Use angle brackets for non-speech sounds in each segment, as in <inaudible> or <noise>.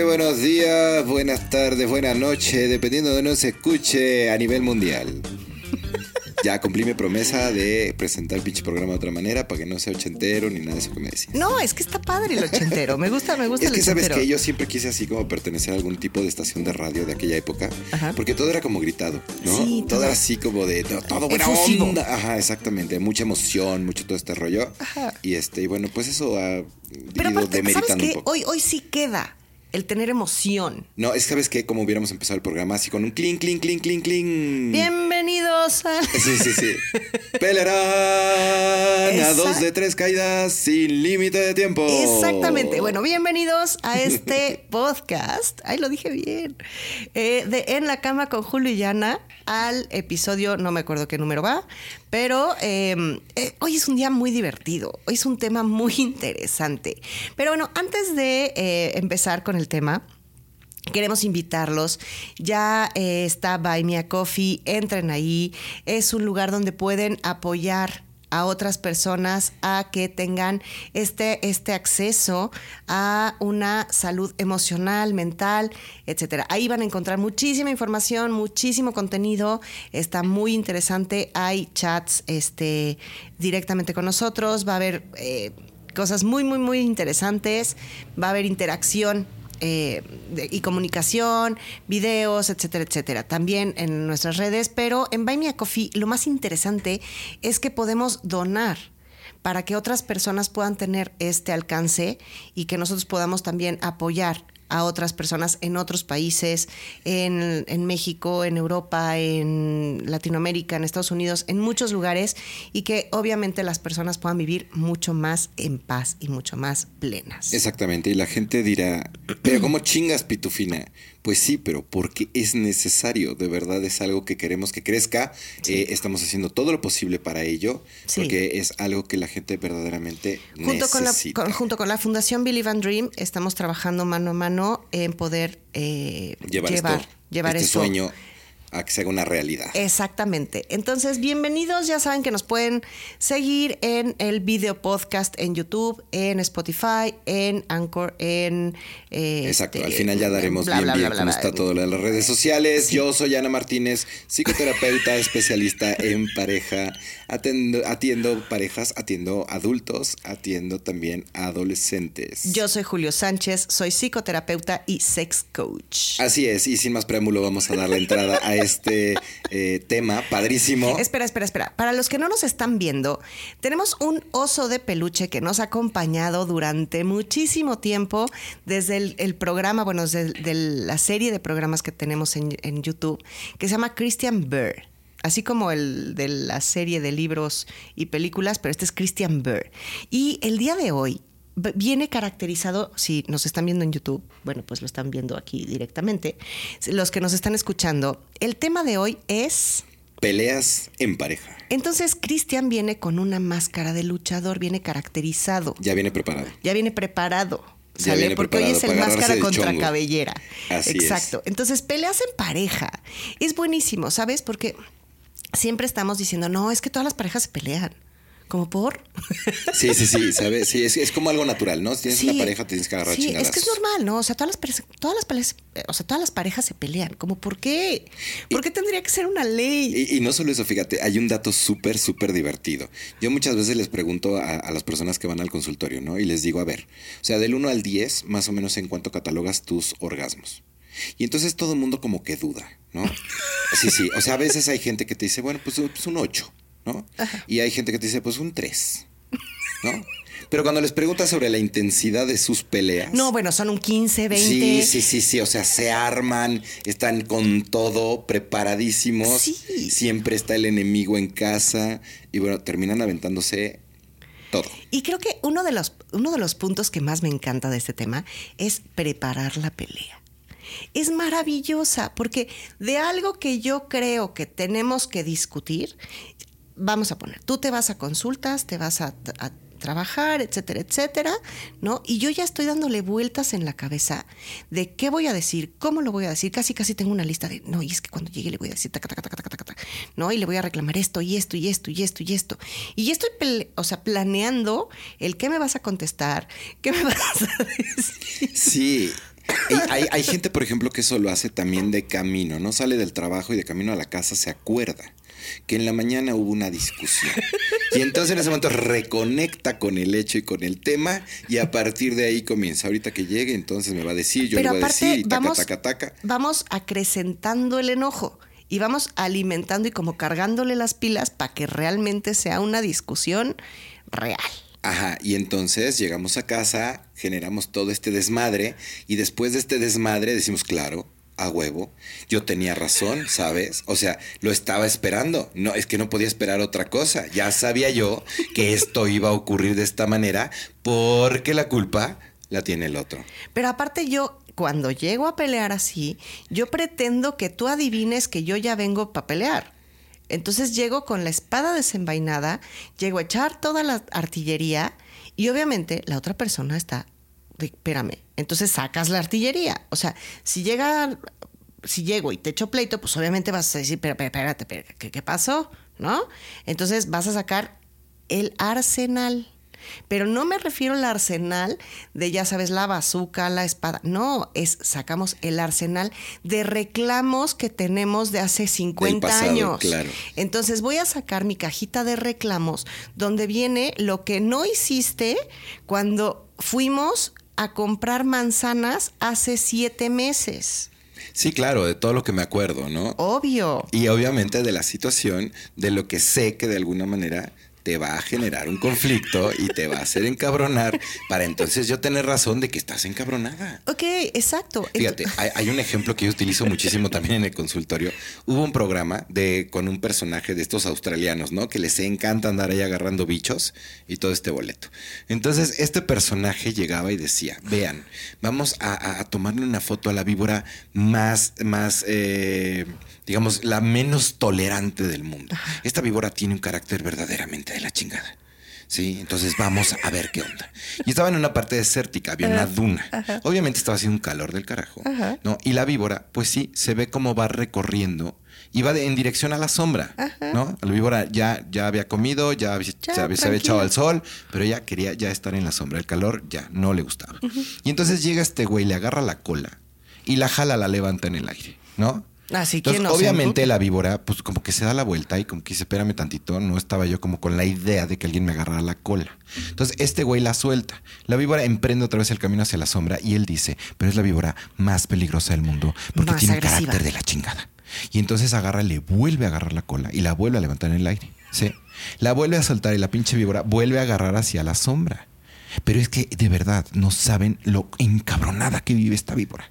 Que buenos días, buenas tardes, buenas noches, dependiendo de donde se escuche a nivel mundial. <laughs> Ya cumplí mi promesa de presentar el pinche programa de otra manera para que no sea ochentero ni nada de eso que me decís. No, es que está padre el ochentero. Me gusta, me gusta Es el que sabes ochentero. que yo siempre quise así como pertenecer a algún tipo de estación de radio de aquella época, Ajá. porque todo era como gritado, ¿no? Sí, todo todo. era así como de to- todo buena Efusivo. onda. Ajá, exactamente, mucha emoción, mucho todo este rollo. Ajá. Y este, y bueno, pues eso ha Pero ido aparte, ¿sabes demeritando un qué? poco. Hoy, hoy sí queda el tener emoción. No, es sabes que como hubiéramos empezado el programa así con un clink, clink, clink, clink, clink. Bienvenidos a... Sí, sí, sí. Pelearán a Esa- dos de tres caídas sin límite de tiempo. Exactamente. Bueno, bienvenidos a este <laughs> podcast. Ay, lo dije bien. Eh, de En la cama con Julio y Yana al episodio, no me acuerdo qué número va, pero eh, eh, hoy es un día muy divertido. Hoy es un tema muy <laughs> interesante. Pero bueno, antes de eh, empezar con el tema, Queremos invitarlos. Ya eh, está Buy Me a Coffee. Entren ahí. Es un lugar donde pueden apoyar a otras personas a que tengan este, este acceso a una salud emocional, mental, etcétera. Ahí van a encontrar muchísima información, muchísimo contenido. Está muy interesante. Hay chats este, directamente con nosotros. Va a haber eh, cosas muy, muy, muy interesantes. Va a haber interacción eh, y comunicación, videos, etcétera, etcétera. También en nuestras redes, pero en Buy Me a Coffee lo más interesante es que podemos donar para que otras personas puedan tener este alcance y que nosotros podamos también apoyar a otras personas en otros países, en, en México, en Europa, en Latinoamérica, en Estados Unidos, en muchos lugares y que obviamente las personas puedan vivir mucho más en paz y mucho más plenas. Exactamente, y la gente dirá, pero ¿cómo chingas, Pitufina? Pues sí, pero porque es necesario, de verdad es algo que queremos que crezca, Eh, estamos haciendo todo lo posible para ello, Sí. porque es algo que la gente verdaderamente Junto con, la, necesita. con- junto con la Fundación Believe and Dream estamos trabajando mano a mano en poder eh, llevar, llevar, esto, llevar este esto. sueño a que se haga una realidad. Exactamente. Entonces, bienvenidos. Ya saben que nos pueden seguir en el video podcast en YouTube, en Spotify, en Anchor, en. eh, Exacto, este, al final ya daremos bla, bien bla, bien bla, cómo está todo lo de las redes sociales. Yo soy Ana Martínez, psicoterapeuta, especialista en pareja. Atiendo, atiendo parejas, atiendo adultos, atiendo también adolescentes. Yo soy Julio Sánchez, soy psicoterapeuta y sex coach. Así es, y sin más preámbulo vamos a dar la entrada a <laughs> este eh, tema padrísimo. <laughs> Espera, espera, espera. Para los que no nos están viendo, tenemos un oso de peluche que nos ha acompañado durante muchísimo tiempo desde el, programa, bueno, desde de la serie de programas que tenemos en, en YouTube, que se llama Christian Burr. Así como el de la serie de libros y películas, pero este es Christian Burr. Y el día de hoy viene caracterizado, si nos están viendo en YouTube, bueno, pues lo están viendo aquí directamente. Los que nos están escuchando, el tema de hoy es... Peleas en pareja. Entonces Cristian viene con una máscara de luchador, viene caracterizado, Ya viene preparado. ya viene preparado. Ya ¿Sale? Porque hoy es el máscara contra chongo. cabellera. Así es. Exacto. Entonces, peleas en pareja. Es buenísimo, ¿sabes? Porque siempre estamos diciendo, no, es que todas las parejas se pelean. ¿Como por? Sí, sí, sí, ¿sabes? Sí, es, es como algo natural, ¿no? Si tienes Sí. una pareja, tienes que agarrar Sí, es chingadazos. que es normal, ¿no? O sea, todas las parejas, todas las parejas, o sea, todas las parejas se pelean. ¿Como por qué? ¿Por qué tendría que ser una ley? Y, y no solo eso, fíjate, hay un dato súper, súper divertido. Yo muchas veces les pregunto a, a las personas que van al consultorio, ¿no? Y les digo, a ver, o sea, del 1 al 10, más o menos en cuánto catalogas tus orgasmos. Y entonces todo el mundo como que duda, ¿no? Sí, sí. O sea, a veces hay gente que te dice, bueno, pues, pues un 8, ¿no? Y hay gente que te dice, pues un 3, ¿no? Pero cuando les preguntas sobre la intensidad de sus peleas. No, bueno, son un 15, 20. Sí, sí, sí, sí. O sea, se arman, están con todo, preparadísimos. Sí. Siempre está el enemigo en casa. Y bueno, terminan aventándose todo. Y creo que uno de los, uno de los puntos que más me encanta de este tema es preparar la pelea. Es maravillosa porque de algo que yo creo que tenemos que discutir, vamos a poner, tú te vas a consultas, te vas a, trabajar, etcétera, etcétera, ¿no? Y yo ya estoy dándole vueltas en la cabeza de qué voy a decir, cómo lo voy a decir, casi casi tengo una lista de, no, y es que cuando llegue le voy a decir, taca, taca, taca, taca, taca, ¿no? Y le voy a reclamar esto y esto y esto y esto y esto. Y ya estoy, o sea, planeando el qué me vas a contestar, qué me <laughs> vas a decir. Sí. hay, hay, gente, por ejemplo, que eso lo hace también de camino, ¿no? Sale del trabajo y de camino a la casa se acuerda que en la mañana hubo una discusión. Y entonces en ese momento reconecta con el hecho y con el tema y a partir de ahí comienza. Ahorita que llegue, entonces me va a decir, yo le voy a decir y taca, vamos, taca, taca. Vamos acrecentando el enojo y vamos alimentando y como cargándole las pilas para que realmente sea una discusión real. Ajá, y entonces llegamos a casa, generamos todo este desmadre y después de este desmadre decimos, claro, a huevo. Yo tenía razón, ¿sabes? O sea, lo estaba esperando. No, es que no podía esperar otra cosa. Ya sabía yo que esto iba a ocurrir de esta manera porque la culpa la tiene el otro. Pero aparte yo, cuando llego a pelear así, yo pretendo que tú adivines que yo ya vengo para pelear. Entonces llego con la espada desenvainada, llego a echar toda la artillería y obviamente la otra persona está espérame, entonces sacas la artillería. O sea, si llega, si llego y te echo pleito, pues obviamente vas a decir, pero, espérate, espérate, ¿qué, ¿qué pasó? ¿No? Entonces vas a sacar el arsenal. Pero no me refiero al arsenal de, ya sabes, la bazuca, la espada. No, es sacamos el arsenal de reclamos que tenemos de hace 50 pasado, años. claro. Entonces voy a sacar mi cajita de reclamos donde viene lo que no hiciste cuando fuimos a comprar manzanas hace siete meses. Sí, claro, de todo lo que me acuerdo, ¿no? Obvio. Y obviamente de la situación, de lo que sé que de alguna manera te va a generar un conflicto y te va a hacer encabronar para entonces yo tener razón de que estás encabronada. Ok, exacto. Fíjate, hay, hay, un ejemplo que yo utilizo muchísimo también en el consultorio. Hubo un programa de con un personaje de estos australianos, ¿no? Que les encanta andar ahí agarrando bichos y todo este boleto. Entonces, este personaje llegaba y decía, vean, vamos a, a, a tomarle una foto a la víbora más, más, eh, digamos, la menos tolerante del mundo. Esta víbora tiene un carácter verdaderamente de la chingada. Sí, entonces vamos a ver qué onda. Y estaba en una parte desértica, había una duna. Ajá. Obviamente estaba haciendo un calor del carajo. Ajá. ¿no? Y la víbora, pues sí, se ve cómo va recorriendo y va de, en dirección a la sombra. Ajá. ¿no? La víbora ya, ya había comido, ya, ya se, había, se, había, echado al sol, pero ella quería ya estar en la sombra. El calor ya no le gustaba. Y entonces llega este güey, le agarra la cola y la jala, la levanta en el aire, ¿no? Así Entonces, que no obviamente la víbora, pues como que se da la vuelta y como que dice, espérame tantito, no estaba yo como con la idea de que alguien me agarrara la cola. Entonces, este güey la suelta. La víbora emprende otra vez el camino hacia la sombra y él dice, pero es la víbora más peligrosa del mundo porque más tiene agresiva. carácter de la chingada. Y entonces agarra, le vuelve a agarrar la cola y la vuelve a levantar en el aire. ¿sí? La vuelve a soltar y la pinche víbora vuelve a agarrar hacia la sombra. Pero es que de verdad no saben lo encabronada que vive esta víbora.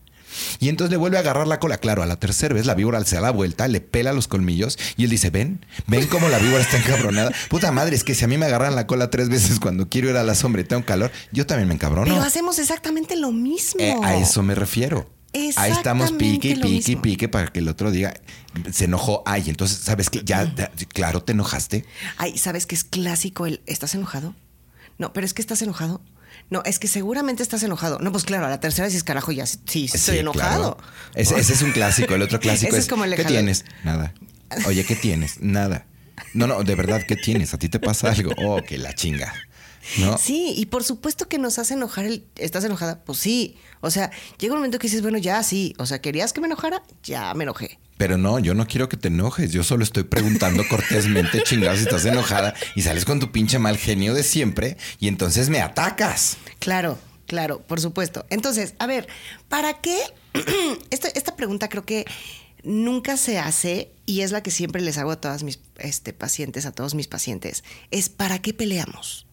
Y entonces le vuelve a agarrar la cola. Claro, a la tercera vez la víbora se da la vuelta, le pela los colmillos y él dice, ven, ven cómo la víbora está encabronada. <laughs> Puta madre, es que si a mí me agarran la cola tres veces cuando quiero ir a la sombra y tengo calor, yo también me encabrono. Pero hacemos exactamente lo mismo. Eh, a eso me refiero. Ahí estamos pique y pique y pique para que el otro diga, se enojó. Ay, entonces, ¿sabes qué? Ya, ya, claro, te enojaste. Ay, ¿sabes qué es clásico el, ¿estás enojado? No, pero es que estás enojado. No, es que seguramente estás enojado. No, pues claro, a la tercera dices, carajo, ya sí, estoy sí, enojado. Claro. Ese, ese, es un clásico. El otro <laughs> clásico ese es, es como el ¿qué tienes? Nada. Oye, ¿qué tienes? Nada. No, no, de verdad, ¿qué tienes? ¿A ti te pasa algo? Oh, que la chinga. ¿No? Sí, y por supuesto que nos hace enojar el. ¿Estás enojada? Pues sí. O sea, llega un momento que dices, bueno, ya sí. O sea, ¿querías que me enojara? Ya me enojé. Pero no, yo no quiero que te enojes. Yo solo estoy preguntando cortésmente, <laughs> chingado, si estás enojada y sales con tu pinche mal genio de siempre y entonces me atacas. Claro, claro, por supuesto. Entonces, a ver, ¿para qué? <clears throat> esta, esta pregunta creo que nunca se hace y es la que siempre les hago a todas mis este, pacientes, a todos mis pacientes. Es ¿para qué peleamos?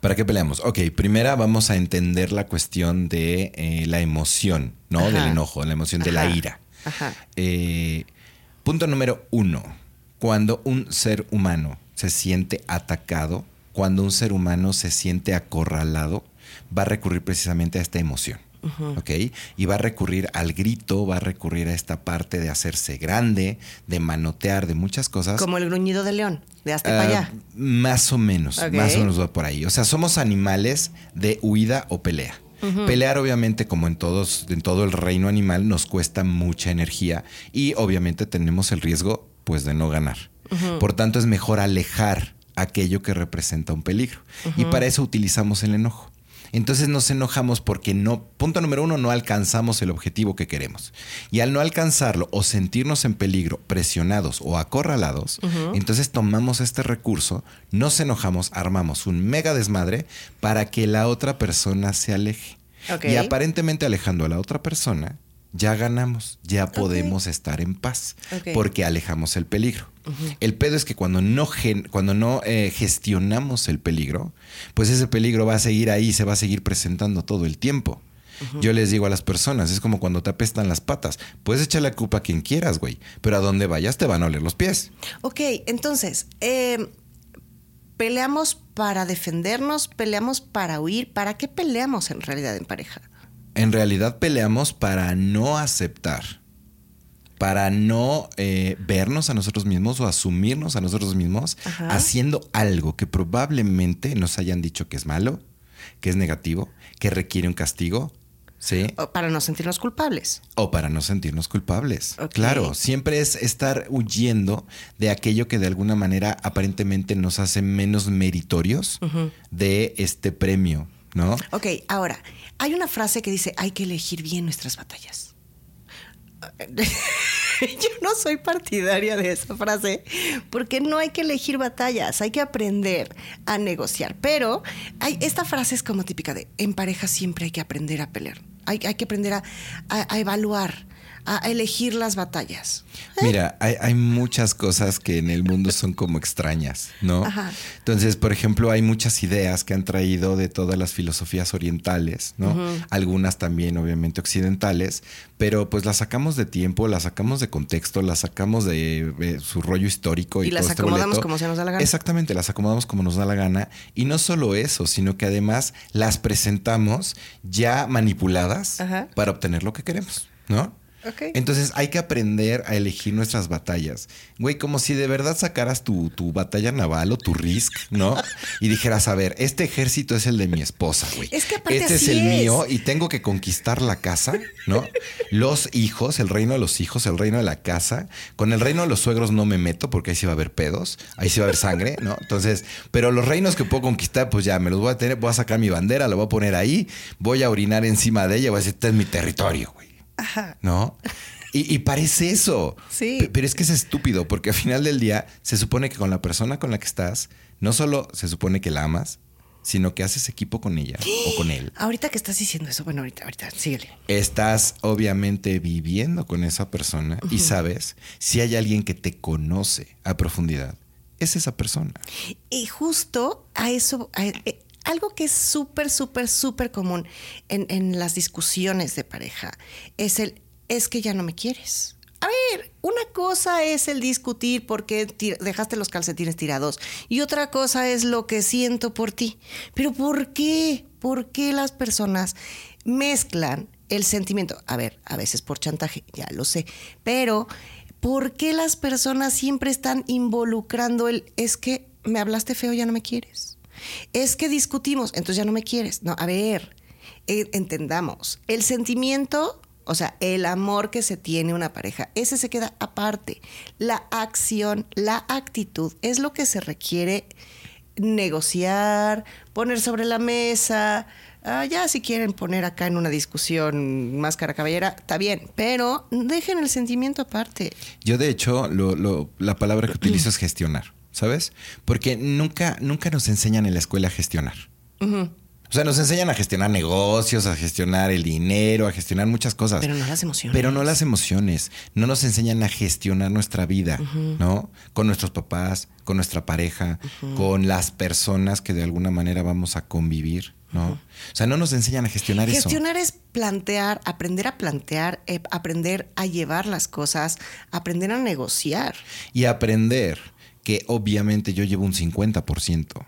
¿Para qué peleamos? Ok, primera vamos a entender la cuestión de eh, la emoción, ¿no? Ajá. Del enojo, la emoción Ajá. de la ira. Ajá. Eh, punto número uno. Cuando un ser humano se siente atacado, cuando un ser humano se siente acorralado, va a recurrir precisamente a esta emoción. Uh -huh. ¿Ok? Y va a recurrir al grito, va a recurrir a esta parte de hacerse grande, de manotear, de muchas cosas. Como el gruñido de león, de hasta uh, para allá. Más o menos, okay. más o menos va por ahí. O sea, somos animales de huida o pelea. Uh -huh. Pelear, obviamente, como en todos, en todo el reino animal, nos cuesta mucha energía y obviamente tenemos el riesgo, pues, de no ganar. Uh -huh. Por tanto, es mejor alejar aquello que representa un peligro. Uh -huh. Y para eso utilizamos el enojo. Entonces nos enojamos porque no, punto número uno, no alcanzamos el objetivo que queremos. Y al no alcanzarlo o sentirnos en peligro, presionados o acorralados, entonces tomamos este recurso, nos enojamos, armamos un mega desmadre para que la otra persona se aleje. Y aparentemente alejando a la otra persona, ya ganamos, ya podemos estar en paz, porque alejamos el peligro. El pedo es que cuando no, cuando no eh, gestionamos el peligro, pues ese peligro va a seguir ahí, se va a seguir presentando todo el tiempo. Yo les digo a las personas, es como cuando te apestan las patas. Puedes echar la culpa a quien quieras, güey, pero a donde vayas te van a oler los pies. Ok, entonces, em, peleamos para defendernos, peleamos para huir. ¿Para qué peleamos en realidad en pareja? En realidad peleamos para no aceptar, para no eh, vernos a nosotros mismos o asumirnos a nosotros mismos haciendo algo que probablemente nos hayan dicho que es malo, que es negativo, que requiere un castigo. ¿Sí? O para no sentirnos culpables. O para no sentirnos culpables. Claro, siempre es estar huyendo de aquello que de alguna manera aparentemente nos hace menos meritorios de este premio, ¿no? Ok, ahora, hay una frase que dice, hay que elegir bien nuestras batallas. <laughs> Yo no soy partidaria de esa frase, porque no hay que elegir batallas, hay que aprender a negociar. Pero hay, esta frase es como típica de, en pareja siempre hay que aprender a pelear, hay, que aprender a evaluar a elegir las batallas. Mira, hay, muchas cosas que en el mundo son como extrañas, ¿no? Entonces, por ejemplo, hay muchas ideas que han traído de todas las filosofías orientales, ¿no? Algunas también, obviamente, occidentales, pero pues las sacamos de tiempo, las sacamos de contexto, las sacamos de, su rollo histórico. Y, las este acomodamos como se nos da la gana. Exactamente, las acomodamos como nos da la gana. Y no solo eso, sino que además las presentamos ya manipuladas para obtener lo que queremos, ¿no? Entonces hay que aprender a elegir nuestras batallas. Güey, como si de verdad sacaras tu, batalla naval o tu risk, ¿no? Y dijeras, a ver, este ejército es el de mi esposa, güey. Es que aparte Este es el mío y tengo que conquistar la casa, ¿no? Los hijos, el reino de los hijos, el reino de la casa. Con el reino de los suegros no me meto porque ahí sí va a haber pedos, ahí sí va a haber sangre, ¿no? Entonces, pero los reinos que puedo conquistar, pues ya me los voy a tener, voy a sacar mi bandera, la voy a poner ahí, voy a orinar encima de ella, voy a decir, este es mi territorio, güey. Ajá. ¿No? Y, parece eso. Sí. pero es que es estúpido, porque al final del día se supone que con la persona con la que estás, no solo se supone que la amas, sino que haces equipo con ella o con él. Ahorita que estás diciendo eso, bueno, ahorita, ahorita, síguele. Estás obviamente viviendo con esa persona y sabes si hay alguien que te conoce a profundidad, es esa persona. Y justo a eso, eh, algo que es súper, súper, súper común en, las discusiones de pareja es el, es que ya no me quieres. A ver, una cosa es el discutir porque dejaste los calcetines tirados y otra cosa es lo que siento por ti. Pero ¿por qué? ¿Por qué las personas mezclan el sentimiento? A ver, a veces por chantaje, ya lo sé, pero ¿por qué las personas siempre están involucrando el es que me hablaste feo, ya no me quieres? Es que discutimos, entonces ya no me quieres. No, a ver, eh, entendamos. El sentimiento, o sea, el amor que se tiene una pareja, ese se queda aparte. La acción, la actitud es lo que se requiere negociar, poner sobre la mesa. Ah, ya si quieren poner acá en una discusión máscara caballera, está bien, pero dejen el sentimiento aparte. Yo de hecho, la palabra que utilizo es gestionar. ¿Sabes? Porque nunca, nunca nos enseñan en la escuela a gestionar. O sea, nos enseñan a gestionar negocios, a gestionar el dinero, a gestionar muchas cosas. Pero no las emociones. Pero no las emociones. No nos enseñan a gestionar nuestra vida, ¿no? Con nuestros papás, con nuestra pareja, con las personas que de alguna manera vamos a convivir, ¿no? O sea, no nos enseñan a gestionar, eso. Gestionar es plantear, aprender a plantear, eh, aprender a llevar las cosas, aprender a negociar. Y aprender que obviamente yo llevo un 50%,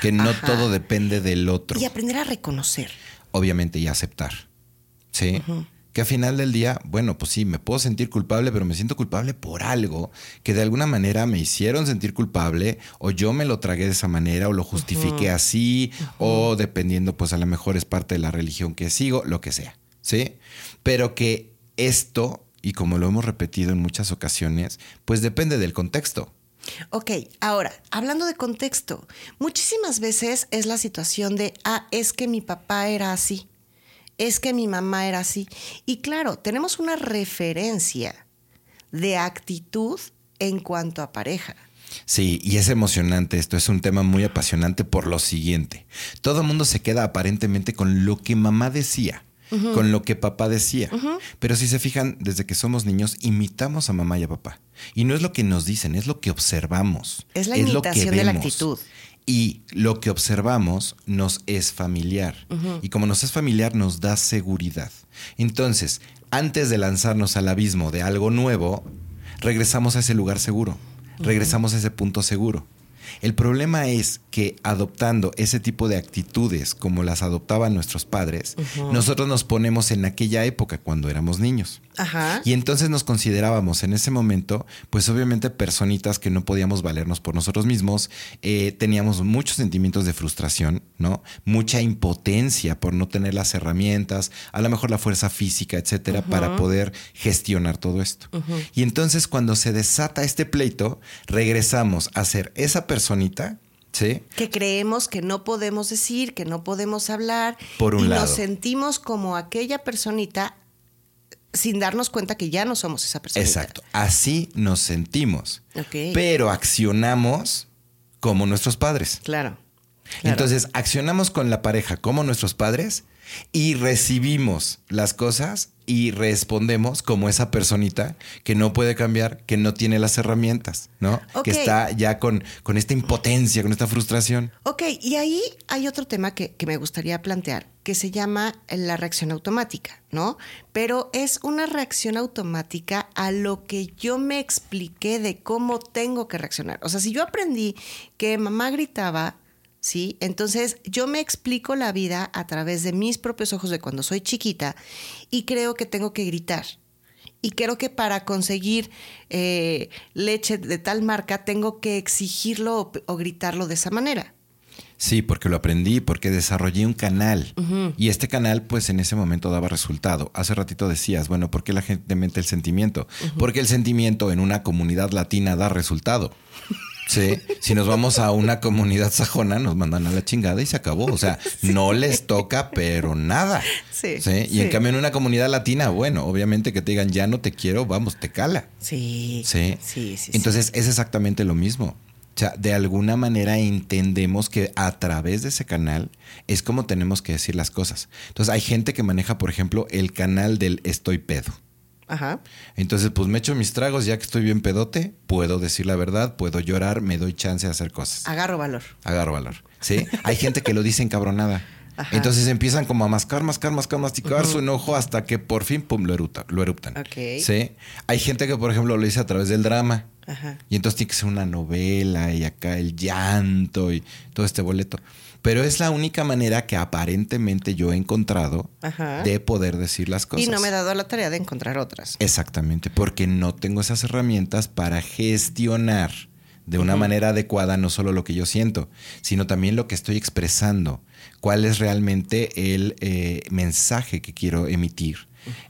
que no todo depende del otro. Y aprender a reconocer. Obviamente y aceptar. ¿Sí? Que al final del día, bueno, pues sí, me puedo sentir culpable, pero me siento culpable por algo que de alguna manera me hicieron sentir culpable o yo me lo tragué de esa manera o lo justifiqué así o dependiendo, pues a lo mejor es parte de la religión que sigo, lo que sea. ¿Sí? Pero que esto, y como lo hemos repetido en muchas ocasiones, pues depende del contexto. Ok, ahora, hablando de contexto, muchísimas veces es la situación de, ah, es que mi papá era así, es que mi mamá era así. Y claro, tenemos una referencia de actitud en cuanto a pareja. Sí, y es emocionante esto, es un tema muy apasionante por lo siguiente. Todo el mundo se queda aparentemente con lo que mamá decía, con lo que papá decía. Pero si se fijan, desde que somos niños, imitamos a mamá y a papá. Y no es lo que nos dicen, es lo que observamos. Es la imitación de la actitud. Y lo que observamos nos es familiar. Y como nos es familiar, nos da seguridad. Entonces, antes de lanzarnos al abismo de algo nuevo, regresamos a ese lugar seguro regresamos a ese punto seguro. El problema es que adoptando ese tipo de actitudes como las adoptaban nuestros padres, nosotros nos ponemos en aquella época cuando éramos niños. Y entonces nos considerábamos en ese momento, pues obviamente personitas que no podíamos valernos por nosotros mismos, eh, teníamos muchos sentimientos de frustración, ¿no? Mucha impotencia por no tener las herramientas, a lo mejor la fuerza física, etcétera, para poder gestionar todo esto. Y entonces cuando se desata este pleito, regresamos a ser esa personita ¿Sí? Que creemos que no podemos decir, que no podemos hablar. Por un y lado. nos sentimos como aquella personita sin darnos cuenta que ya no somos esa persona. Exacto. Así nos sentimos. Ok. Pero accionamos como nuestros padres. Claro. claro. Entonces, accionamos con la pareja como nuestros padres y recibimos las cosas y respondemos como esa personita que no puede cambiar, que no tiene las herramientas, ¿no? Ok. Que está ya con, con esta impotencia, con esta frustración. Ok, y ahí hay otro tema que, que me gustaría plantear, que se llama la reacción automática, ¿no? Pero es una reacción automática a lo que yo me expliqué de cómo tengo que reaccionar. O sea, si yo aprendí que mamá gritaba, ¿sí? Entonces yo me explico la vida a través de mis propios ojos de cuando soy chiquita y creo que tengo que gritar. Y creo que para conseguir eh, leche de tal marca tengo que exigirlo o, o gritarlo de esa manera. Sí, porque lo aprendí, porque desarrollé un canal. Y este canal, pues en ese momento daba resultado. Hace ratito decías, bueno, ¿por qué la gente mente el sentimiento? Porque el sentimiento en una comunidad latina da resultado. <laughs> Sí, si nos vamos a una comunidad sajona, nos mandan a la chingada y se acabó. O sea, no les toca, pero nada. Sí, Y sí. en cambio, en una comunidad latina, bueno, obviamente que te digan ya no te quiero, vamos, te cala. Sí. Sí. Sí, sí. Entonces, es exactamente lo mismo. O sea, de alguna manera entendemos que a través de ese canal es como tenemos que decir las cosas. Entonces, hay gente que maneja, por ejemplo, el canal del estoy pedo. Ajá. Entonces, pues me echo mis tragos, ya que estoy bien pedote, puedo decir la verdad, puedo llorar, me doy chance de hacer cosas. Agarro valor. Agarro valor. ¿Sí? Hay gente que lo dice encabronada. <laughs> Ajá. Entonces empiezan como a mascar, mascar, mascar, masticar su enojo hasta que por fin, pum, lo, eruta- lo eruptan. ¿Sí? Hay gente que, por ejemplo, lo dice a través del drama. Ajá. Y entonces tiene que ser una novela y acá el llanto y todo este boleto. Pero es la única manera que aparentemente yo he encontrado Ajá. de poder decir las cosas. Y no me he dado la tarea de encontrar otras. Exactamente, porque no tengo esas herramientas para gestionar de una manera adecuada no solo lo que yo siento, sino también lo que estoy expresando, cuál es realmente el eh, mensaje que quiero emitir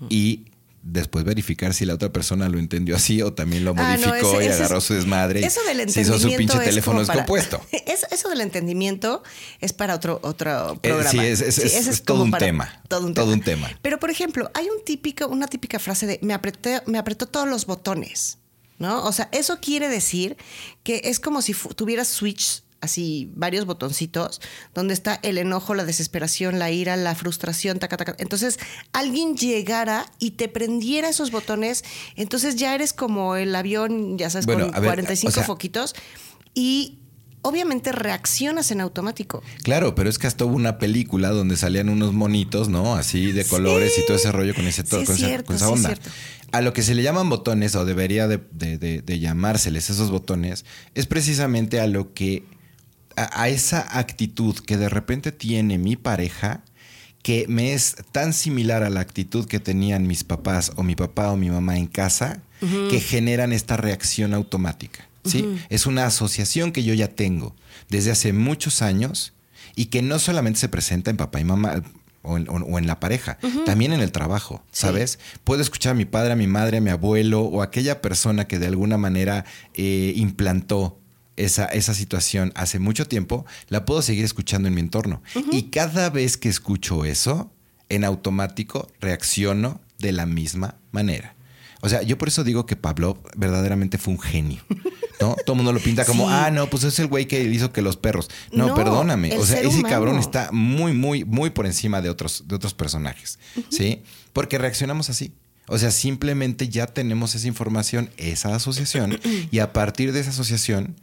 y después verificar si la otra persona lo entendió así o también lo Ah, no, modificó ese- y agarró su desmadre Eso del se hizo entendimiento su pinche es teléfono para- descompuesto. <laughs> Eso, eso del entendimiento es para otro, otro Eh, programa. sí, es- es- es- ese es todo un tema, Todo un todo tema. un tema. Pero, por ejemplo, hay un típico, una típica frase de me apreté, me apretó todos los botones. ¿No? O sea, eso quiere decir que es como si tuvieras switch, así varios botoncitos, donde está el enojo, la desesperación, la ira, la frustración, taca, taca. Entonces, alguien llegara y te prendiera esos botones, entonces ya eres como el avión, ya sabes, Bueno, con ver, 45 o sea- foquitos y obviamente reaccionas en automático. Claro, pero es que hasta hubo una película donde salían unos monitos, ¿no? Así de colores y todo ese rollo con, ese, Sí, es con, esa, cierto, con esa sí, es onda. A lo que se le llaman botones, o debería de, de- de- de llamárseles esos botones, es precisamente a lo que, a, a esa actitud que de repente tiene mi pareja, que me es tan similar a la actitud que tenían mis papás o mi papá o mi mamá en casa, que generan esta reacción automática. ¿sí? Es una asociación que yo ya tengo desde hace muchos años y que no solamente se presenta en papá y mamá, o en, la pareja, también en el trabajo, ¿sabes? Puedo escuchar a mi padre, a mi madre, a mi abuelo o aquella persona que de alguna manera eh, implantó esa, esa, situación hace mucho tiempo, la puedo seguir escuchando en mi entorno. Y cada vez que escucho eso, en automático reacciono de la misma manera. O sea, yo por eso digo que Pablo verdaderamente fue un genio. ¿No? <laughs> Todo el mundo lo pinta como, ah, no, pues es el güey que hizo que los perros. No, perdóname. O sea, ese cabrón está muy, muy, muy por encima de otros, de otros personajes. ¿Sí? Porque reaccionamos así. O sea, simplemente ya tenemos esa información, esa asociación, <clears throat> y a partir de esa asociación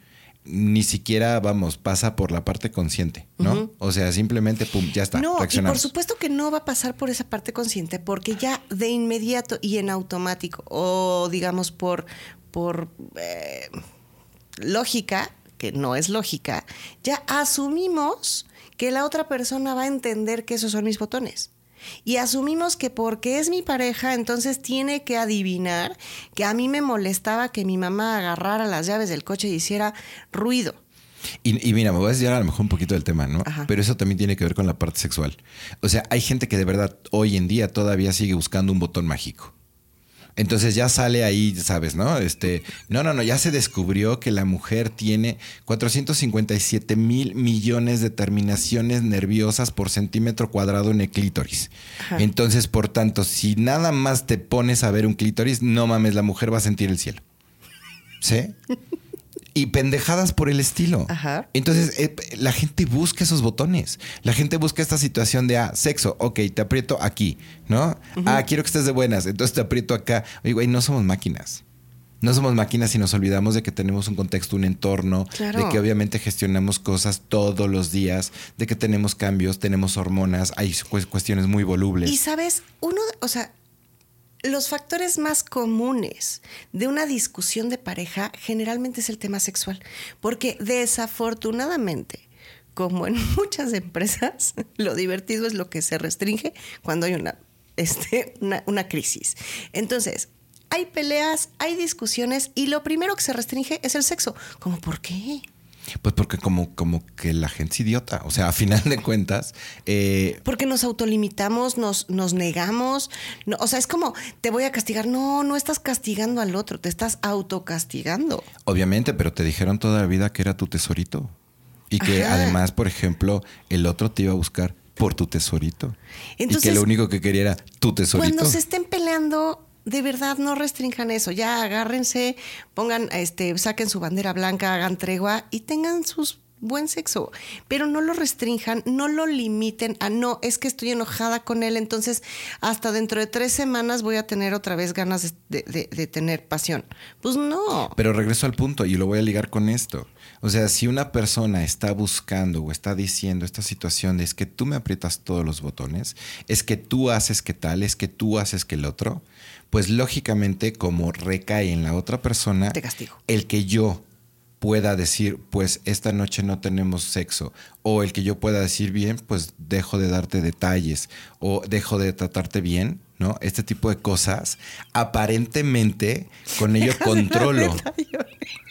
ni siquiera, vamos, pasa por la parte consciente, ¿no? O sea, simplemente, pum, ya está. No, y por supuesto que no va a pasar por esa parte consciente, porque ya de inmediato y en automático, o digamos por, por eh, lógica, que no es lógica, ya asumimos que la otra persona va a entender que esos son mis botones. Y asumimos que porque es mi pareja, entonces tiene que adivinar que a mí me molestaba que mi mamá agarrara las llaves del coche y hiciera ruido. Y, mira, me voy a desviar a lo mejor un poquito del tema, ¿no? Pero eso también tiene que ver con la parte sexual. O sea, hay gente que de verdad hoy en día todavía sigue buscando un botón mágico. Entonces ya sale ahí, ¿sabes? ¿No? Este, no, no, no, ya se descubrió que la mujer tiene 457 mil millones de terminaciones nerviosas por centímetro cuadrado en el clítoris. Entonces, por tanto, si nada más te pones a ver un clítoris, no mames, la mujer va a sentir el cielo. ¿Sí? <laughs> y pendejadas por el estilo. Ajá. Entonces, eh, la gente busca esos botones. La gente busca esta situación de, ah, sexo, ok, te aprieto aquí, ¿no? Ah, quiero que estés de buenas, entonces te aprieto acá. Oye, güey, no somos máquinas. No somos máquinas y nos olvidamos de que tenemos un contexto, un entorno, de que obviamente gestionamos cosas todos los días, de que tenemos cambios, tenemos hormonas, hay cuestiones muy volubles. Y sabes, uno, o sea, los factores más comunes de una discusión de pareja generalmente es el tema sexual, porque desafortunadamente, como en <laughs> muchas empresas, lo divertido es lo que se restringe cuando hay una, este, una, crisis. Entonces, hay peleas, hay discusiones y lo primero que se restringe es el sexo. ¿Cómo por qué? Pues porque como, como que la gente es idiota. O sea, a final de cuentas. Eh, porque nos autolimitamos, nos, nos negamos. o sea, es como, te voy a castigar. No, no estás castigando al otro, te estás autocastigando. Obviamente, pero te dijeron toda la vida que era tu tesorito. Y que además, por ejemplo, el otro te iba a buscar por tu tesorito. y que lo único que quería era tu tesorito. Cuando se estén peleando, de verdad no restrinjan eso, ya agárrense, pongan, este, saquen su bandera blanca, hagan tregua y tengan sus buen sexo, pero no lo restrinjan, no lo limiten a no, es que estoy enojada con él, entonces hasta dentro de tres semanas voy a tener otra vez ganas de, de, tener pasión. Pues no. Pero regreso al punto y lo voy a ligar con esto. O sea, si una persona está buscando o está diciendo esta situación de es que tú me aprietas todos los botones, es que tú haces que tal, es que tú haces que el otro, pues lógicamente como recae en la otra persona, Te castigo. el que yo pueda decir, pues esta noche no tenemos sexo, o el que yo pueda decir bien, pues dejo de darte detalles, o dejo de tratarte bien, ¿no? Este tipo de cosas, aparentemente con ello <laughs> controlo.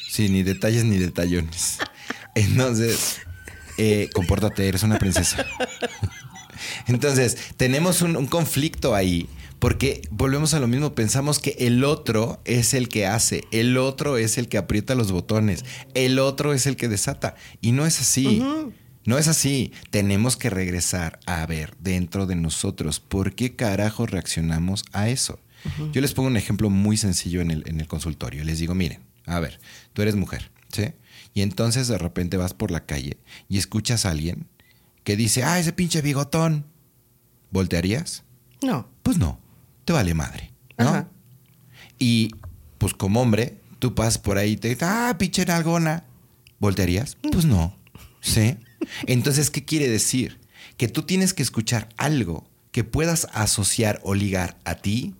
Sí, ni detalles ni detallones. <laughs> Entonces, eh, compórtate, eres una princesa. <laughs> Entonces, tenemos un conflicto ahí porque volvemos a lo mismo, pensamos que el otro es el que hace, el otro es el que aprieta los botones, el otro es el que desata. Y no es así. No es así. Tenemos que regresar a ver dentro de nosotros por qué carajo reaccionamos a eso. Yo les pongo un ejemplo muy sencillo en el, en el consultorio. Les digo, miren, a ver, tú eres mujer, ¿sí? Y entonces de repente vas por la calle y escuchas a alguien que dice, ah, ese pinche bigotón. ¿Voltearías? No. Pues no vale madre, ¿no? Y pues como hombre, tú pasas por ahí y te dices, ah, pinche nalgona. ¿Voltearías? Pues no. ¿Sí? Entonces, ¿qué quiere decir? Que tú tienes que escuchar algo que puedas asociar o ligar a ti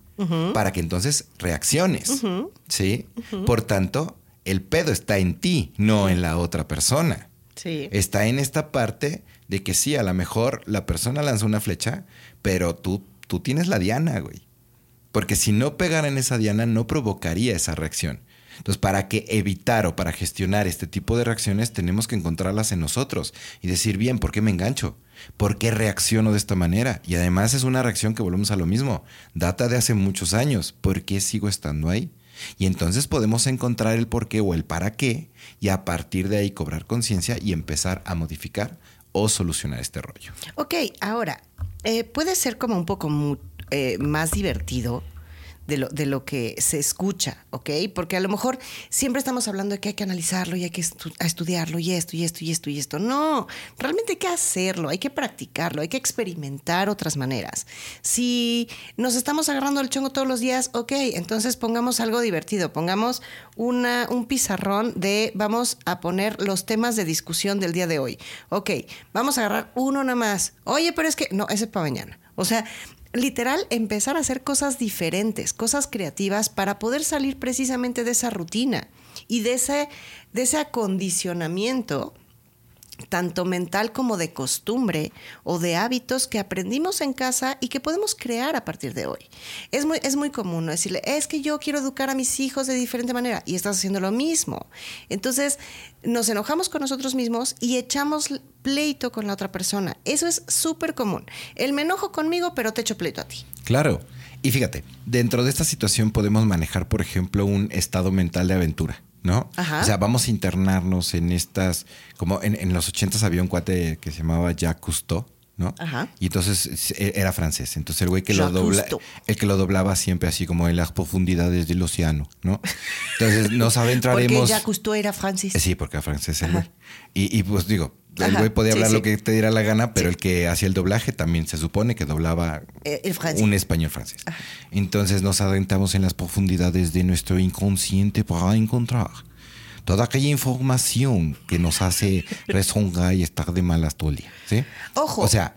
para que entonces reacciones. ¿Sí? Por tanto, el pedo está en ti, no en la otra persona. Sí. Está en esta parte de que sí, a lo mejor la persona lanza una flecha, pero tú, tú tienes la diana, güey. Porque si no pegara en esa diana, no provocaría esa reacción. Entonces, para que evitar o para gestionar este tipo de reacciones, tenemos que encontrarlas en nosotros y decir, bien, ¿por qué me engancho? ¿Por qué reacciono de esta manera? Y además es una reacción que volvemos a lo mismo. Data de hace muchos años. ¿Por qué sigo estando ahí? Y entonces podemos encontrar el por qué o el para qué y a partir de ahí cobrar conciencia y empezar a modificar o solucionar este rollo. Ok, ahora, eh, puede ser como un poco eh, más divertido de lo, de lo que se escucha, ¿ok? Porque a lo mejor siempre estamos hablando de que hay que analizarlo y hay que estudiarlo y esto y esto y esto y esto. No, realmente hay que hacerlo, hay que practicarlo, hay que experimentar otras maneras. Si nos estamos agarrando el chongo todos los días, ok, entonces pongamos algo divertido, pongamos una, un pizarrón de vamos a poner los temas de discusión del día de hoy. Ok, vamos a agarrar uno nada más. Oye, pero es que no, ese es para mañana. O sea, literal empezar a hacer cosas diferentes, cosas creativas para poder salir precisamente de esa rutina y de ese, de ese acondicionamiento tanto mental como de costumbre o de hábitos que aprendimos en casa y que podemos crear a partir de hoy. Es muy, es muy común decirle, es que yo quiero educar a mis hijos de diferente manera y estás haciendo lo mismo. Entonces nos enojamos con nosotros mismos y echamos pleito con la otra persona. Eso es súper común. El me enojo conmigo, pero te echo pleito a ti. Claro. Y fíjate, dentro de esta situación podemos manejar, por ejemplo, un estado mental de aventura. ¿No? O sea, vamos a internarnos en estas, como en, en los ochentas había un cuate que se llamaba Jacques Cousteau, ¿no? Ajá. Y entonces e, era francés. Entonces el güey que lo dobla, el que lo doblaba siempre así como en las profundidades del océano, ¿no? Entonces nos adentraremos. Porque Jacques Cousteau era francés. Sí, porque era francés el güey. Y, y, pues digo, el güey podía hablar lo que te diera la gana, pero el que hacía el doblaje también se supone que doblaba eh, un español francés. Entonces nos adentramos en las profundidades de nuestro inconsciente para encontrar toda aquella información que nos hace rezongar y estar de malas todo el día. ¿sí? Ojo. O sea,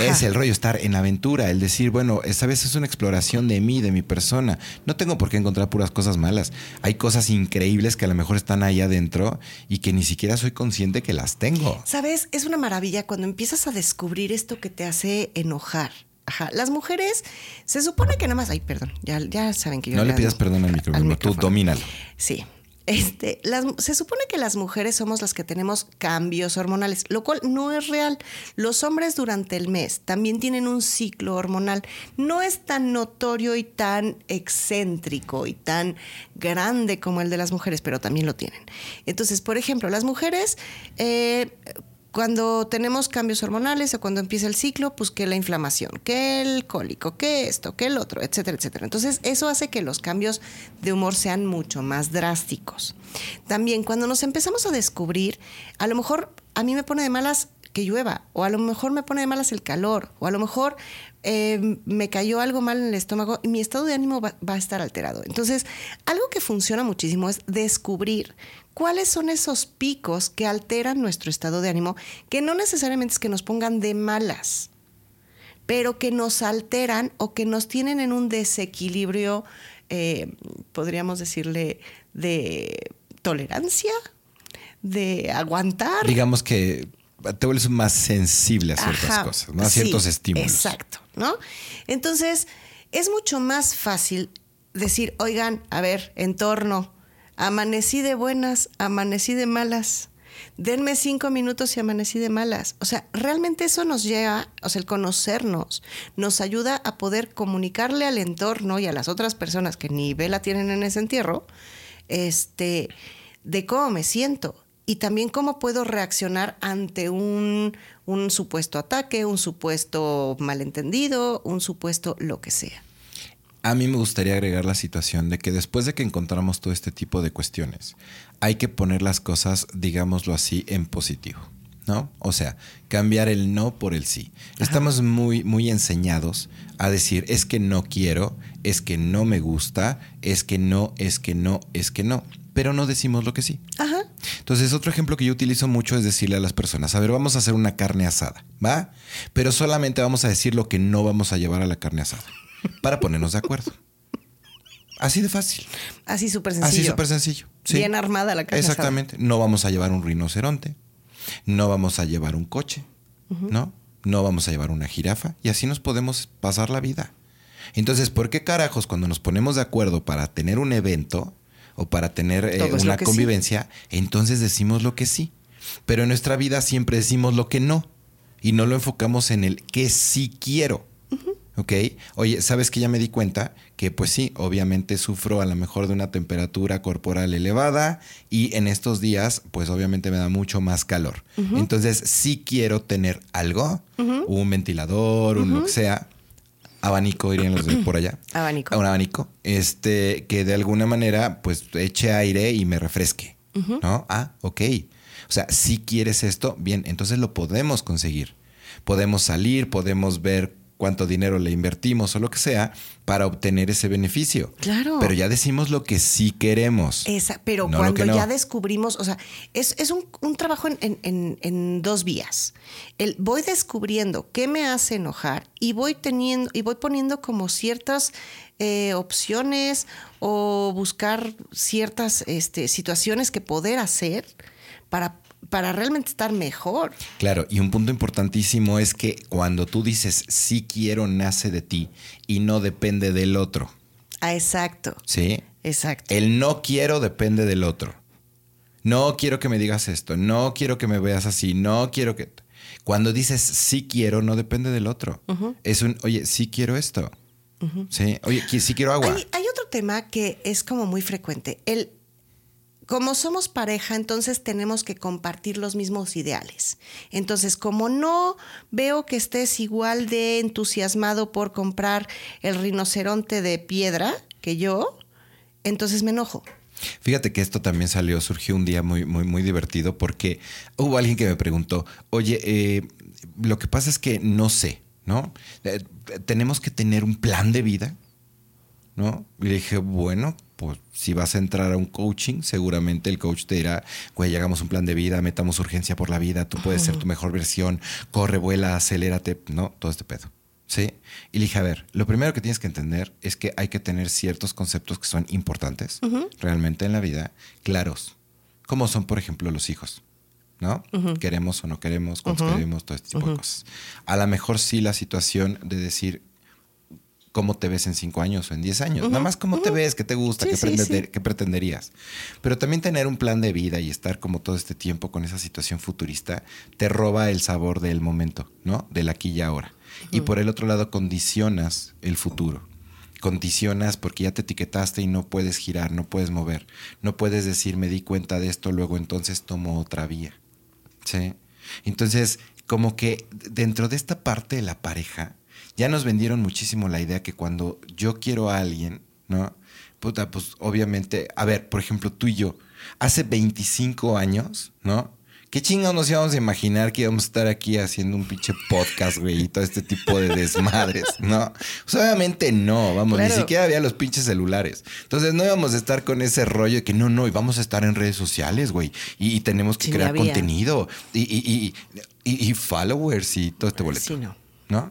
es el rollo estar en aventura, el decir, bueno, esta vez es una exploración de mí, de mi persona. No tengo por qué encontrar puras cosas malas. Hay cosas increíbles que a lo mejor están ahí adentro y que ni siquiera soy consciente que las tengo. Sabes, es una maravilla cuando empiezas a descubrir esto que te hace enojar. Ajá. Las mujeres se supone que nada más. Ay, perdón. Ya, ya saben que yo. No le pidas perdón al micrófono, tú domínalo. Sí. Este, se supone que las mujeres somos las que tenemos cambios hormonales, lo cual no es real. Los hombres durante el mes también tienen un ciclo hormonal. No es tan notorio y tan excéntrico y tan grande como el de las mujeres, pero también lo tienen. Entonces, por ejemplo, las mujeres... Eh, cuando tenemos cambios hormonales o cuando empieza el ciclo, pues que la inflamación, que el cólico, que esto, que el otro, etcétera, etcétera. Entonces, eso hace que los cambios de humor sean mucho más drásticos. También cuando nos empezamos a descubrir, a lo mejor a mí me pone de malas que llueva, o a lo mejor me pone de malas el calor, o a lo mejor eh, me cayó algo mal en el estómago y mi estado de ánimo va, a estar alterado. Entonces, algo que funciona muchísimo es descubrir cuáles son esos picos que alteran nuestro estado de ánimo, que no necesariamente es que nos pongan de malas, pero que nos alteran o que nos tienen en un desequilibrio, eh, podríamos decirle, de tolerancia, de aguantar. Digamos que te vuelves más sensible a ciertas cosas, ¿no? A ciertos estímulos. Exacto, ¿no? Entonces, es mucho más fácil decir, oigan, a ver, entorno, amanecí de buenas, amanecí de malas. Denme cinco minutos y amanecí de malas. O sea, realmente eso nos lleva, o sea, el conocernos, nos ayuda a poder comunicarle al entorno y a las otras personas que ni vela tienen en ese entierro, este, de cómo me siento y también cómo puedo reaccionar ante un, un supuesto ataque, un supuesto malentendido, un supuesto lo que sea. A mí me gustaría agregar la situación de que después de que encontramos todo este tipo de cuestiones, hay que poner las cosas, digámoslo así, en positivo. ¿No? O sea, cambiar el no por el sí. Estamos muy, muy enseñados a decir es que no quiero, es que no me gusta, es que no, es que no, es que no. Pero no decimos lo que sí. Ajá. Entonces, otro ejemplo que yo utilizo mucho es decirle a las personas, a ver, vamos a hacer una carne asada, ¿va? Pero solamente vamos a decir lo que no vamos a llevar a la carne asada para ponernos de acuerdo. Así de fácil. Así súper sencillo. Así súper sencillo. Bien armada la casa. Exactamente. No vamos a llevar un rinoceronte. No vamos a llevar un coche. ¿No? No vamos a llevar una jirafa. Y así nos podemos pasar la vida. Entonces, ¿por qué carajos cuando nos ponemos de acuerdo para tener un evento, o para tener eh, una sí. convivencia, entonces decimos lo que sí. Pero en nuestra vida siempre decimos lo que no y no lo enfocamos en el que sí quiero. ¿Ok? Oye, ¿sabes que ya me di cuenta? Que pues sí, obviamente sufro a lo mejor de una temperatura corporal elevada y en estos días pues obviamente me da mucho más calor. Entonces sí quiero tener algo, un ventilador, un lo que sea, abanico dirían los de por allá. <clears throat> Abanico. Un abanico, este, que de alguna manera pues eche aire y me refresque. ¿No? Ah, ok. O sea, si quieres esto, bien, entonces lo podemos conseguir. Podemos salir, podemos ver cuánto dinero le invertimos o lo que sea para obtener ese beneficio. Claro. Pero ya decimos lo que sí queremos. Esa, pero No cuando no. ya descubrimos, o sea, es, es un, un trabajo en, en- en- en dos vías. El, voy descubriendo qué me hace enojar y voy teniendo, y voy poniendo como ciertas eh, opciones o buscar ciertas este, situaciones que poder hacer para, para realmente estar mejor. Claro, y un punto importantísimo es que cuando tú dices sí quiero nace de ti y no depende del otro. Ah, exacto, ¿Sí? exacto. El no quiero depende del otro. No quiero que me digas esto, no quiero que me veas así, no quiero que... Cuando dices sí quiero, no depende del otro. Es un, oye, sí quiero esto. Sí, oye, sí quiero agua. Hay, hay otro tema que es como muy frecuente. El, como somos pareja, entonces tenemos que compartir los mismos ideales. Entonces, como no veo que estés igual de entusiasmado por comprar el rinoceronte de piedra que yo, entonces me enojo. Fíjate que esto también salió, surgió un día muy, muy, muy divertido porque hubo alguien que me preguntó, oye, eh, lo que pasa es que no sé, ¿no? Eh, tenemos que tener un plan de vida, ¿no? Y le dije, bueno, pues si vas a entrar a un coaching, seguramente el coach te dirá, güey, hagamos un plan de vida, metamos urgencia por la vida, tú puedes ser tu mejor versión, corre, vuela, acelérate, ¿no? Todo este pedo. ¿Sí? Y le dije, a ver, lo primero que tienes que entender es que hay que tener ciertos conceptos que son importantes realmente en la vida, claros, como son, por ejemplo, los hijos. ¿No? Queremos o no queremos, cuántos queremos, todo este tipo de cosas. A lo mejor sí la situación de decir cómo te ves en cinco años o en diez años. Nada más cómo te ves, qué te gusta, Sí, qué, sí, pretender- sí. qué pretenderías. Pero también tener un plan de vida y estar como todo este tiempo con esa situación futurista te roba el sabor del momento, ¿no? Del aquí y ahora. Y por el otro lado condicionas el futuro. Condicionas porque ya te etiquetaste y no puedes girar, no puedes mover. No puedes decir me di cuenta de esto, luego entonces tomo otra vía. Sí. Entonces, como que dentro de esta parte de la pareja, ya nos vendieron muchísimo la idea que cuando yo quiero a alguien, ¿no? Puta, pues obviamente, a ver, por ejemplo, tú y yo, hace 25 años, ¿no? ¿Qué chingados nos íbamos a imaginar que íbamos a estar aquí haciendo un pinche podcast, güey, y todo este tipo de desmadres, <laughs> ¿no? Pues obviamente no, vamos, ni siquiera había los pinches celulares. Entonces no íbamos a estar con ese rollo de que no, no, y vamos a estar en redes sociales, güey, y, y tenemos que Sí, crear había. contenido y, y, y, y- y followers y todo este boleto. Sí, no. ¿No?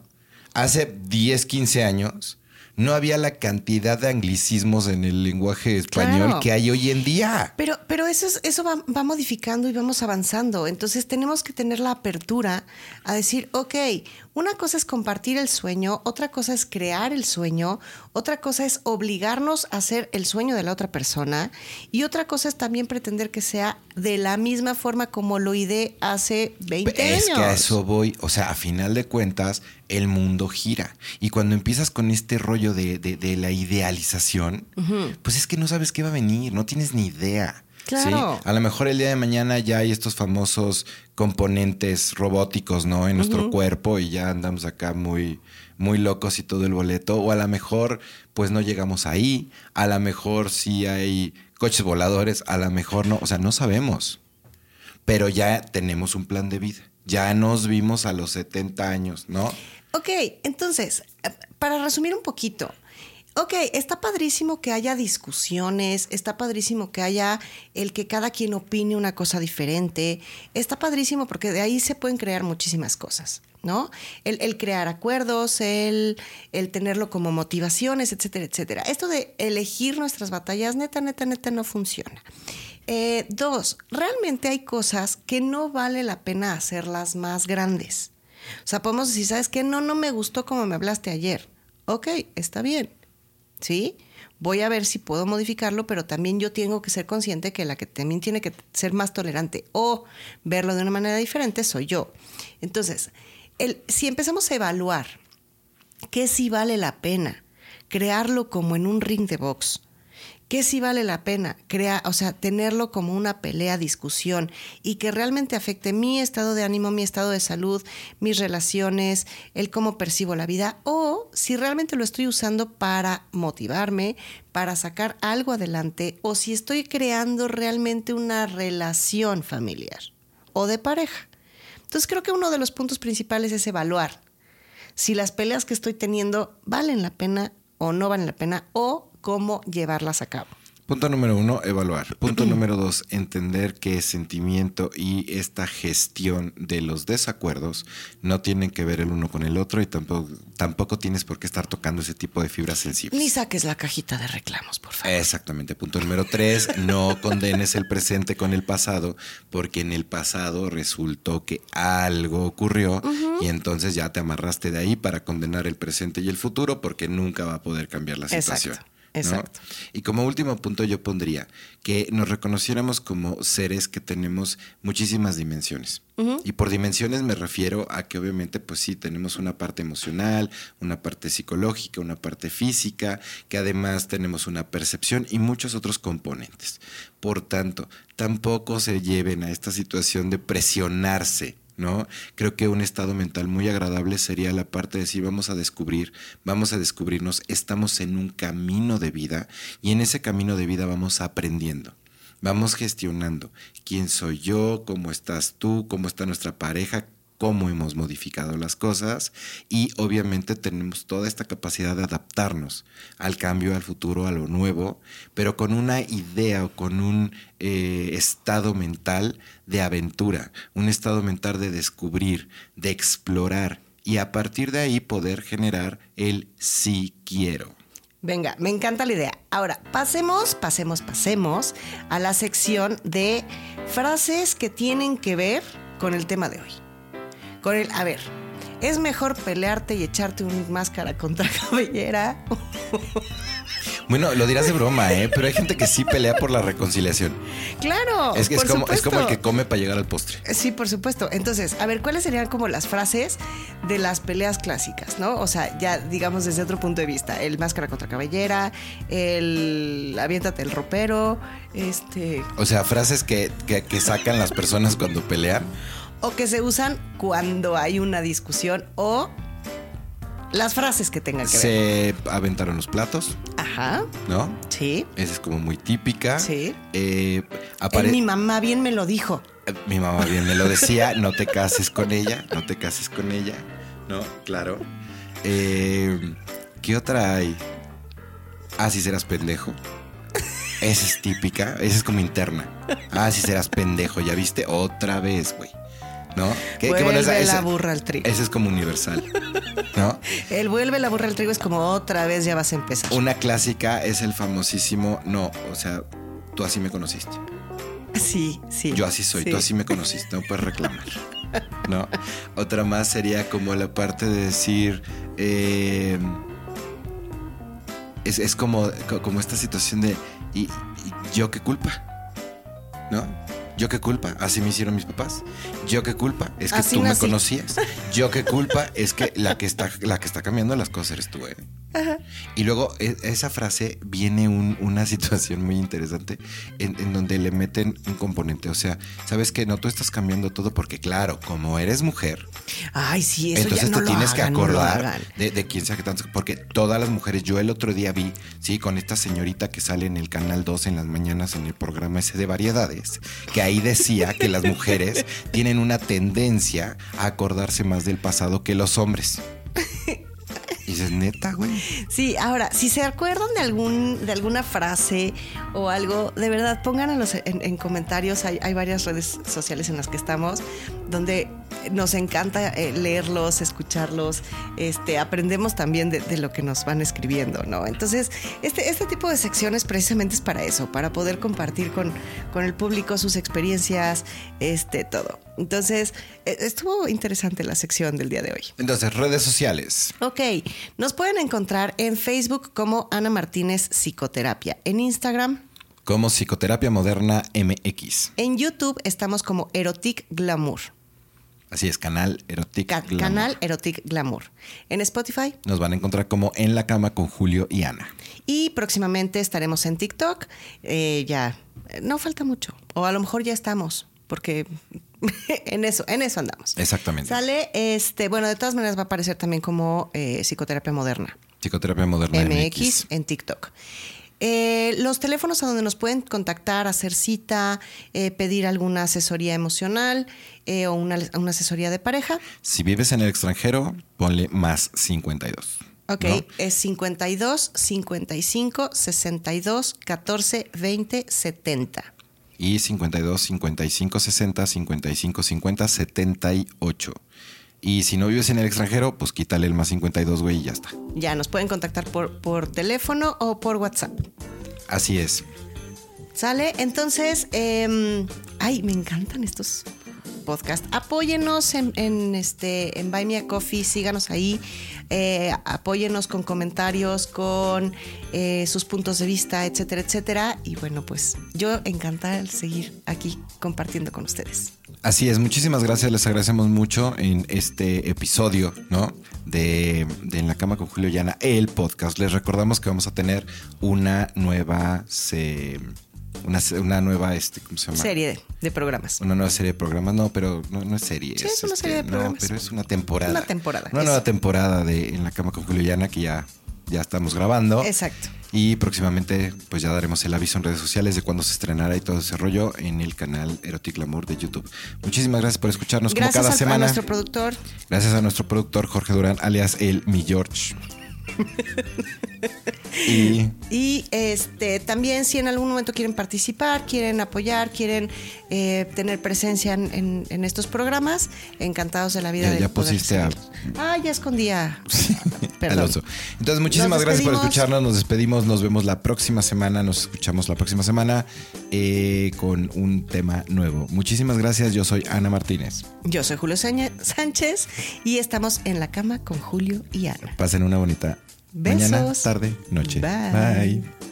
Hace 10, 15 años no había la cantidad de anglicismos en el lenguaje español Claro. que hay hoy en día. Pero, pero eso, es- eso va, va modificando y vamos avanzando. Entonces tenemos que tener la apertura a decir, ok, una cosa es compartir el sueño, otra cosa es crear el sueño, otra cosa es obligarnos a hacer el sueño de la otra persona y otra cosa es también pretender que sea de la misma forma como lo ideé hace 20 Es años. que a eso voy. O sea, a final de cuentas, el mundo gira. Y cuando empiezas con este rollo de, de- de la idealización, pues es que no sabes qué va a venir, no tienes ni idea. ¿Sí? A lo mejor el día de mañana ya hay estos famosos componentes robóticos, ¿no? En nuestro cuerpo y ya andamos acá muy, muy locos y todo el boleto. O a lo mejor, pues no llegamos ahí. A lo mejor sí hay coches voladores, a lo mejor no. O sea, no sabemos pero ya tenemos un plan de vida. Ya nos vimos a los 70 años, ¿no? Ok, entonces, eh, para resumir un poquito, ok, está padrísimo que haya discusiones, está padrísimo que haya el que cada quien opine una cosa diferente, está padrísimo porque de ahí se pueden crear muchísimas cosas, ¿no? El, crear acuerdos, el, el tenerlo como motivaciones, etcétera, etcétera. Esto de elegir nuestras batallas, neta, neta, neta, no funciona. Eh, dos, realmente hay cosas que no vale la pena hacerlas más grandes. O sea, podemos decir, ¿sabes qué? No, no me gustó como me hablaste ayer. Ok, está bien. ¿Sí? voy a ver si puedo modificarlo, pero también yo tengo que ser consciente que la que también tiene que ser más tolerante o verlo de una manera diferente soy yo. Entonces, si empezamos a evaluar qué sí vale la pena crearlo como en un ring de box, que sí vale la pena crear, o sea, tenerlo como una pelea, discusión y que realmente afecte mi estado de ánimo, mi estado de salud, mis relaciones, el cómo percibo la vida o si realmente lo estoy usando para motivarme, para sacar algo adelante o si estoy creando realmente una relación familiar o de pareja. Entonces creo que uno de los puntos principales es evaluar si las peleas que estoy teniendo valen la pena o no valen la pena o cómo llevarlas a cabo. Punto número uno, evaluar. Punto <clears throat> número dos, entender que sentimiento y esta gestión de los desacuerdos no tienen que ver el uno con el otro y tampoco, tampoco tienes por qué estar tocando ese tipo de fibras sensibles. Ni saques la cajita de reclamos, por favor. Exactamente. Punto número tres, no condenes el presente con el pasado, porque en el pasado resultó que algo ocurrió y entonces ya te amarraste de ahí para condenar el presente y el futuro porque nunca va a poder cambiar la situación. Exacto. Y como último punto yo pondría que nos reconociéramos como seres que tenemos muchísimas dimensiones. Y por dimensiones me refiero a que obviamente pues sí tenemos una parte emocional, una parte psicológica, una parte física, que además tenemos una percepción y muchos otros componentes. Por tanto, tampoco se lleven a esta situación de presionarse ¿no? Creo que un estado mental muy agradable sería la parte de decir, vamos a descubrir, vamos a descubrirnos, estamos en un camino de vida y en ese camino de vida vamos aprendiendo. Vamos gestionando quién soy yo, cómo estás tú, cómo está nuestra pareja, cómo hemos modificado las cosas y obviamente tenemos toda esta capacidad de adaptarnos al cambio, al futuro, a lo nuevo, pero con una idea o con un eh, estado mental de aventura, un estado mental de descubrir, de explorar y a partir de ahí poder generar el sí quiero. Venga, me encanta la idea. Ahora, pasemos, pasemos, pasemos a la sección de frases que tienen que ver con el tema de hoy con el, a ver, ¿es mejor pelearte y echarte una máscara contra <laughs> cabellera? Bueno, lo dirás de broma, ¿eh? Pero hay gente que sí pelea por la reconciliación. Claro. Es, que es, como, es como el que come para llegar al postre. Sí, por supuesto. Entonces, a ver, ¿cuáles serían como las frases de las peleas clásicas, no? O sea, ya digamos desde otro punto de vista. El máscara contra cabellera, el aviéntate el ropero, este... O sea, frases que, que, que sacan las personas cuando pelean o que se usan cuando hay una discusión o las frases que tengan que ver. Se aventaron los platos. Ajá. ¿No? Sí. Esa es como muy típica. Sí. Eh, mi mamá bien me lo dijo. Eh, mi mamá bien me lo decía. no te cases con ella. No te cases con ella. ¿No? Claro. Eh, ¿Qué otra hay? Ah, si serás pendejo. Esa es típica. Esa es como interna. Ah, si serás pendejo. ¿Ya viste? Otra vez, güey. ¿No? ¿Qué, vuelve la burra al trigo. Ese es como universal, ¿no? <laughs> El vuelve la burra al trigo es como otra vez ya vas a empezar. Una clásica es el famosísimo, no, o sea, tú así me conociste. Sí, sí. Yo así soy, tú así me conociste, no puedes reclamar. ¿No? <laughs> Otra más sería como la parte de decir. Eh, es, como, como esta situación de. ¿Y, y yo qué culpa? ¿No? ¿Yo qué culpa? Así me hicieron mis papás. ¿Yo qué culpa? Es que tú me conocías. ¿Yo qué culpa? Es que la que está, la que está cambiando las cosas eres tú, ¿eh? Y luego e, esa frase viene una <laughs> situación muy interesante en, donde le meten un componente. O sea, sabes que no, tú estás cambiando todo porque, claro, como eres mujer. Ay, sí, eso Entonces ya te tienes que acordar de, de, quién sabe tanto. Porque todas las mujeres, yo el otro día vi, sí, con esta señorita que sale en el canal 2 en las mañanas en el programa ese de variedades, que ahí decía que las mujeres <laughs> tienen una tendencia a acordarse más del pasado que los hombres. <laughs> Y dices, neta, güey. Sí, ahora, si se acuerdan de algún, de alguna frase o algo, de verdad, pónganlos en, en comentarios. Hay, hay, varias redes sociales en las que estamos, donde nos encanta eh, leerlos, escucharlos, este, aprendemos también de, de, lo que nos van escribiendo, ¿no? Entonces, este, este tipo de secciones precisamente es para eso, para poder compartir con, con el público sus experiencias, este, todo. Entonces, e, estuvo interesante la sección del día de hoy. Entonces, redes sociales. Ok, nos pueden encontrar en Facebook como Ana Martínez Psicoterapia, en Instagram como Psicoterapia Moderna MX. En YouTube estamos como Erotic Glamour. Así es, canal Erotic Ca Glamour. Canal Erotic Glamour. En Spotify. Nos van a encontrar como En la Cama con Julio y Ana. Y próximamente estaremos en TikTok. Eh, ya, no falta mucho. O a lo mejor ya estamos, porque <laughs> en eso, en eso andamos. Exactamente. Sale, este, bueno, de todas maneras va a aparecer también como eh, Psicoterapia Moderna. Psicoterapia Moderna MX, MX en TikTok. Eh, los teléfonos a donde nos pueden contactar, hacer cita, eh, pedir alguna asesoría emocional eh, o una, una, asesoría de pareja. Si vives en el extranjero, ponle más 52. Ok, ¿no? es 52 55 62 14 20 70. Y 52 55 60 55 50 78. Y si no vives en el extranjero, pues quítale el más 52, güey, y ya está. Ya, nos pueden contactar por, por teléfono o por WhatsApp. Así es. ¿Sale? Entonces, eh, ay, me encantan estos podcasts. Apóyenos en, en, este, en Buy Me a Coffee, síganos ahí. Eh, apóyenos con comentarios, con eh, sus puntos de vista, etcétera, etcétera. Y bueno, pues yo encantada de seguir aquí compartiendo con ustedes. Así es, muchísimas gracias, les agradecemos mucho en este episodio, ¿no? De, de, En la cama con Julio Llana, el podcast. Les recordamos que vamos a tener una nueva se, una, una, nueva este, ¿cómo se llama? Serie de, de, programas. Una nueva serie de programas, no, pero no, no es serie. Sí, es, una este, serie de programas. No, pero es una temporada. Una temporada. Una nueva temporada de En la cama con Julio Llana que ya, ya estamos grabando. Exacto. Y próximamente pues ya daremos el aviso en redes sociales de cuándo se estrenará y todo ese rollo en el canal Erotic Glamour de YouTube. Muchísimas gracias por escucharnos gracias como cada al, semana. a nuestro productor. Gracias a nuestro productor Jorge Durán, alias el Mi George. <laughs> y, <laughs> y, este también si en algún momento quieren participar, quieren apoyar, quieren eh, tener presencia en, en, en, estos programas, encantados de la vida. Ya, ya pusiste a... Ah, ya escondía. <laughs> Al oso. Entonces, muchísimas gracias por escucharnos. Nos despedimos. Nos vemos la próxima semana. Nos escuchamos la próxima semana eh, con un tema nuevo. Muchísimas gracias. Yo soy Ana Martínez. Yo soy Julio Sánchez y estamos en la cama con Julio y Ana. Pasen una bonita Besos. mañana, tarde, noche. Bye. Bye.